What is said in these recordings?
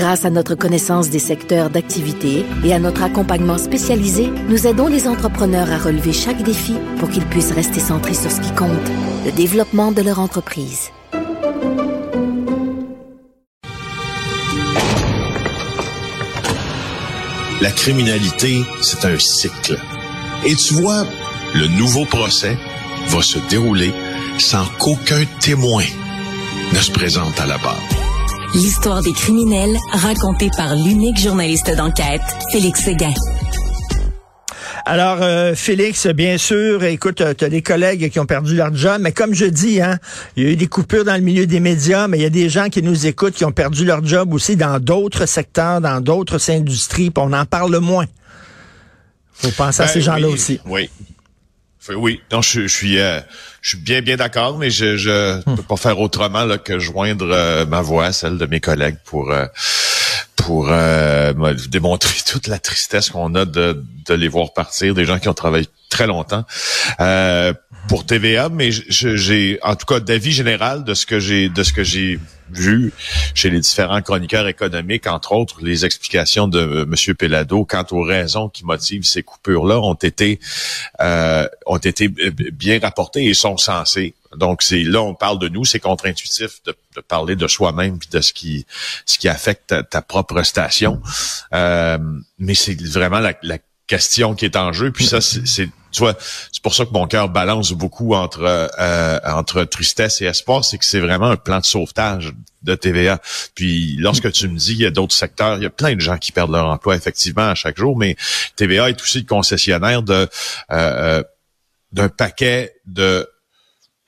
Grâce à notre connaissance des secteurs d'activité et à notre accompagnement spécialisé, nous aidons les entrepreneurs à relever chaque défi pour qu'ils puissent rester centrés sur ce qui compte, le développement de leur entreprise. La criminalité, c'est un cycle. Et tu vois, le nouveau procès va se dérouler sans qu'aucun témoin ne se présente à la barre. L'histoire des criminels racontée par l'unique journaliste d'enquête, Félix Séguin. Alors, euh, Félix, bien sûr, écoute, tu as des collègues qui ont perdu leur job, mais comme je dis, hein, il y a eu des coupures dans le milieu des médias, mais il y a des gens qui nous écoutent qui ont perdu leur job aussi dans d'autres secteurs, dans d'autres industries, puis on en parle moins. Faut penser à Ben ces gens-là oui, aussi. Oui. Fait- Oui, non, je, je suis, euh, je suis bien, bien d'accord, mais je, je peux pas faire autrement là, que joindre euh, ma voix à celle de mes collègues pour euh, pour euh, démontrer toute la tristesse qu'on a de, de les voir partir, des gens qui ont travaillé très longtemps euh, pour TVA, mais j'ai, en tout cas, d'avis général de ce que j'ai, de ce que j'ai vu chez les différents chroniqueurs économiques, entre autres, les explications de euh, M. Pelado quant aux raisons qui motivent ces coupures-là ont été euh, ont été b- bien rapportées et sont censées. Donc c'est là on parle de nous, c'est contre-intuitif de, de parler de soi-même puis de ce qui ce qui affecte ta, propre station. Euh, mais c'est vraiment la, la question qui est en jeu. Puis ça, c'est- tu vois, c'est pour ça que mon cœur balance beaucoup entre euh, entre tristesse et espoir, c'est que c'est vraiment un plan de sauvetage de TVA. Puis lorsque tu me dis il y a d'autres secteurs, il y a plein de gens qui perdent leur emploi effectivement à chaque jour, mais TVA est aussi le concessionnaire de euh, euh, d'un paquet de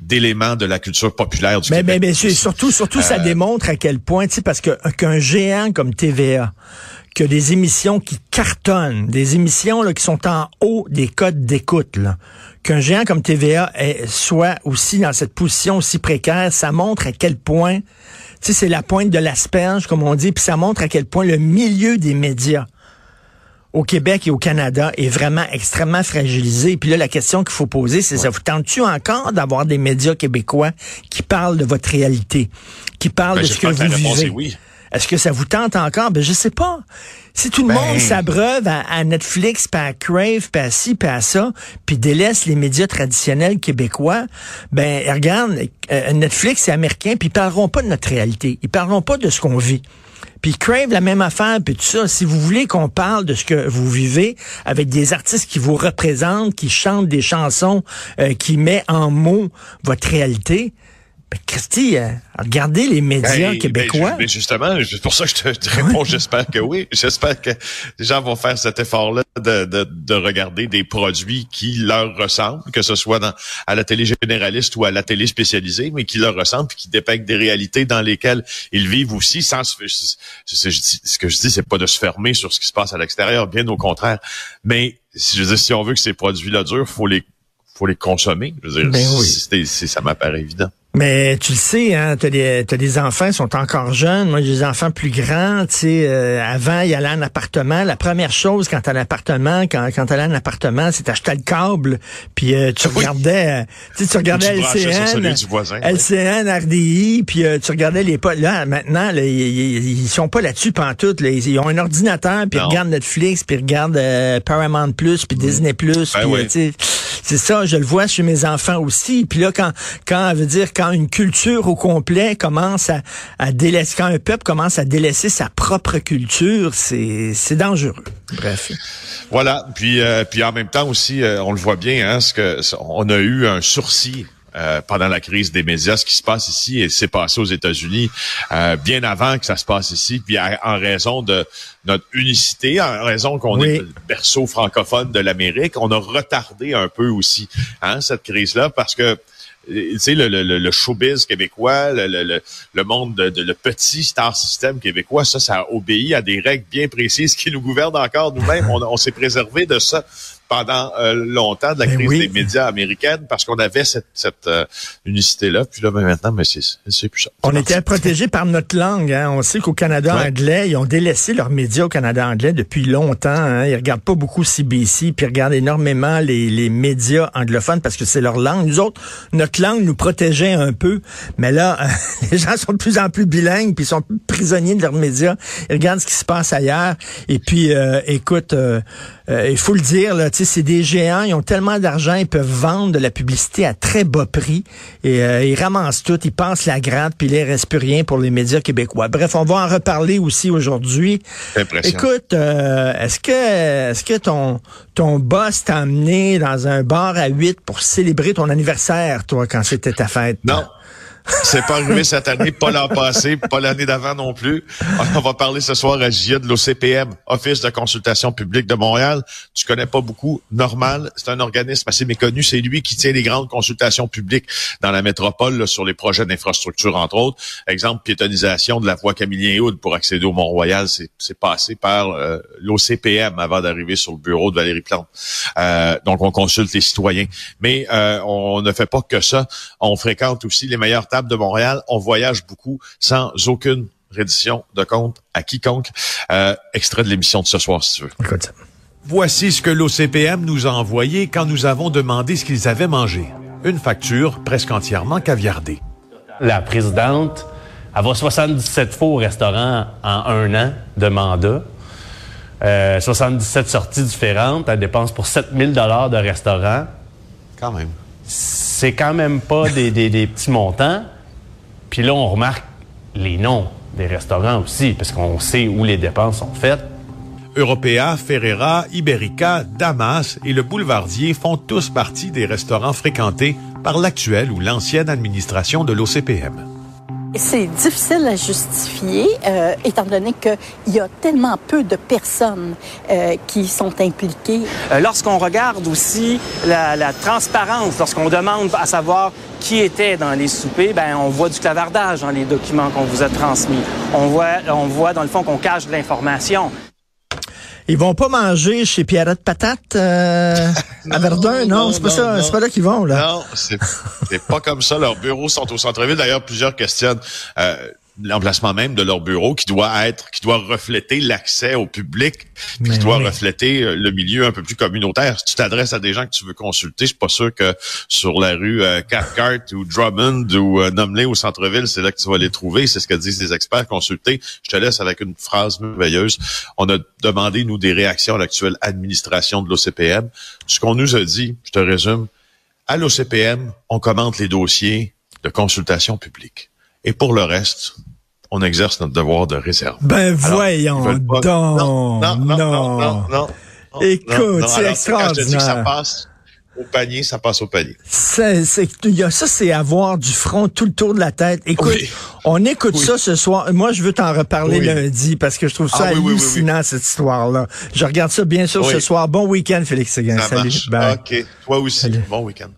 d'éléments de la culture populaire du Mais, Québec. mais, surtout, surtout, ça démontre à quel point, tu sais, parce que qu'un géant comme TVA, que des émissions qui cartonnent, des émissions là, qui sont en haut des codes d'écoute, là, qu'un géant comme TVA est, soit aussi dans cette position aussi précaire, ça montre à quel point, tu sais, c'est la pointe de l'asperge, comme on dit, puis ça montre à quel point le milieu des médias au Québec et au Canada est vraiment extrêmement fragilisé. Puis là, la question qu'il faut poser, c'est ça vous tente-tu encore d'avoir des médias québécois qui parlent de votre réalité, qui parlent Ben, de ce que vous vivez? oui. Est-ce que ça vous tente encore? Ben, je sais pas. Si tout le Ben- monde s'abreuve à, à Netflix, puis à Crave, puis à ci, puis à ça, puis délaisse les médias traditionnels québécois, ben, regarde, euh, Netflix et américain, puis ils parleront pas de notre réalité. Ils parleront pas de ce qu'on vit. Puis Crave, la même affaire, puis tout ça. Si vous voulez qu'on parle de ce que vous vivez avec des artistes qui vous représentent, qui chantent des chansons, euh, qui met en mots votre réalité, ben, Christy, euh, regardez les médias Ben, québécois. ben, mais justement, c'est pour ça que je te, te réponds, j'espère que oui. J'espère que les gens vont faire cet effort-là de, de, de regarder des produits qui leur ressemblent, que ce soit dans, à la télé généraliste ou à la télé spécialisée, mais qui leur ressemblent et qui dépeignent des réalités dans lesquelles ils vivent aussi sans se, je dis- ce que je dis, c'est pas de se fermer sur ce qui se passe à l'extérieur, bien au contraire. Mais, si je veux dire, si on veut que ces produits-là durent, faut les, faut les consommer. Je veux dire, Ben oui. ça m'apparaît évident. Mais tu le sais, hein, t'as des, t'as des enfants qui sont encore jeunes. Moi, j'ai des enfants plus grands. Tu sais, euh, avant, il allait en appartement. La première chose quand t'as un appartement, quand, quand t'allais en appartement, c'est d'acheter le câble. Puis euh, tu Oui. regardais, euh, tu sais, tu regardais Tu LCN, du voisin. LCN, RDI, puis euh, tu regardais les potes. Là, maintenant, là, ils, ils, ils sont pas là-dessus pantoute. Là. Ils, ils ont un ordinateur, puis ils regardent Netflix, puis ils regardent euh, Paramount Plus, puis Disney Plus. Ben puis, euh, tu sais, c'est ça, je le vois chez mes enfants aussi. Puis là, quand, quand, veut dire, quand une culture au complet commence à, à délaisser, quand un peuple commence à délaisser sa propre culture, c'est, dangereux. Bref. Voilà. Puis, euh, puis en même temps aussi, euh, on le voit bien, hein, ce que on a eu un sursis. Euh, pendant la crise des médias, ce qui se passe ici et c'est passé aux États-Unis euh, bien avant que ça se passe ici, puis à- en raison de notre unicité, en raison qu'on Oui. est le berceau francophone de l'Amérique, on a retardé un peu aussi hein, cette crise-là parce que tu sais, le, le, le, showbiz québécois, le, le, le monde de, le petit star system québécois, ça, ça obéit à des règles bien précises qui nous gouvernent encore nous-mêmes. On, on s'est préservé de ça pendant euh, longtemps de la ben crise des médias américaines parce qu'on avait cette, cette euh, unicité-là. Puis là, ben, maintenant, mais c'est plus ça. On était protégé par notre langue. Hein. On sait qu'au Canada anglais, ils ont délaissé leurs médias au Canada anglais depuis longtemps. Hein. Ils regardent pas beaucoup CBC, puis ils regardent énormément les, les médias anglophones parce que c'est leur langue. Nous autres, notre langue nous protégeait un peu. Mais là, les gens sont de plus en plus bilingues, puis ils sont prisonniers de leurs médias. Ils regardent ce qui se passe ailleurs. Et puis, euh, il faut le dire, là, c'est des géants, ils ont tellement d'argent, ils peuvent vendre de la publicité à très bas prix et euh, ils ramassent tout, ils passent la gratte, puis il ne reste plus rien pour les médias québécois. Bref, on va en reparler aussi aujourd'hui. Écoute, euh, est-ce que est-ce que ton ton boss t'a amené dans un bar à 8 pour célébrer ton anniversaire, toi, quand c'était ta fête? Non. C'est pas arrivé cette année, pas l'an passé, pas l'année d'avant non plus. On va parler ce soir à JIA de l'OCPM, Office de consultation publique de Montréal. Tu connais pas beaucoup. Normal, c'est un organisme assez méconnu. C'est lui qui tient les grandes consultations publiques dans la métropole sur les projets d'infrastructure, entre autres. Exemple, piétonisation de la voie Camillien-Houd pour accéder au Mont-Royal. C'est passé par euh, l'OCPM avant d'arriver sur le bureau de Valérie Plante. Euh, donc, on consulte les citoyens. Mais euh, on ne fait pas que ça. On fréquente aussi les meilleurs de Montréal. On voyage beaucoup sans aucune reddition de compte à quiconque. Euh, extrait de l'émission de ce soir, si tu veux. Voici ce que l'OCPM nous a envoyé quand nous avons demandé ce qu'ils avaient mangé. Une facture presque entièrement caviardée. La présidente, elle va 77 fois au restaurant en un an de mandat. 77 euh, sorties différentes. Elle dépense pour 7000 dollars de restaurant. Quand même c'est quand même pas des, petits montants. Puis là, on remarque les noms des restaurants aussi, parce qu'on sait où les dépenses sont faites. Européa, Ferrera, Iberica, Damas et le Boulevardier font tous partie des restaurants fréquentés par l'actuelle ou l'ancienne administration de l'OCPM. C'est difficile à justifier, euh, étant donné qu'il y a tellement peu de personnes euh, qui sont impliquées. Euh, lorsqu'on regarde aussi la, transparence, lorsqu'on demande à savoir qui était dans les soupers, ben on voit du clavardage dans les documents qu'on vous a transmis. On voit, on voit dans le fond qu'on cache de l'information. Ils vont pas manger chez Pierrette Patate euh, à Verdun, non, c'est pas ça, c'est pas là qu'ils vont là. Non, c'est pas comme ça. Leurs bureaux sont au centre-ville. D'ailleurs, plusieurs questionnent. Euh, l'emplacement même de leur bureau qui doit être, qui doit refléter l'accès au public, qui doit refléter euh, le milieu un peu plus communautaire. Si tu t'adresses à des gens que tu veux consulter, je suis pas sûr que sur la rue euh, Cathcart ou Drummond ou euh, au centre-ville, c'est là que tu vas les trouver. C'est ce que disent les experts consultés. Je te laisse avec une phrase merveilleuse. On a demandé, nous, des réactions à l'actuelle administration de l'OCPM. Ce qu'on nous a dit, je te résume, à l'OCPM, on commente les dossiers de consultation publique. Et pour le reste, on exerce notre devoir de réserve. Ben voyons donc. Non, non, non, non, Écoute, c'est extraordinaire. ça passe au panier, ça passe au panier. C'est, ça, c'est avoir du front tout le tour de la tête. Écoute, on écoute ça ce soir. Moi, je veux t'en reparler lundi parce que je trouve ça ah hallucinant, cette histoire-là. Je regarde ça bien sûr ce soir. Bon week-end, Félix Seguin. Salut. OK. Toi aussi. Bon week-end.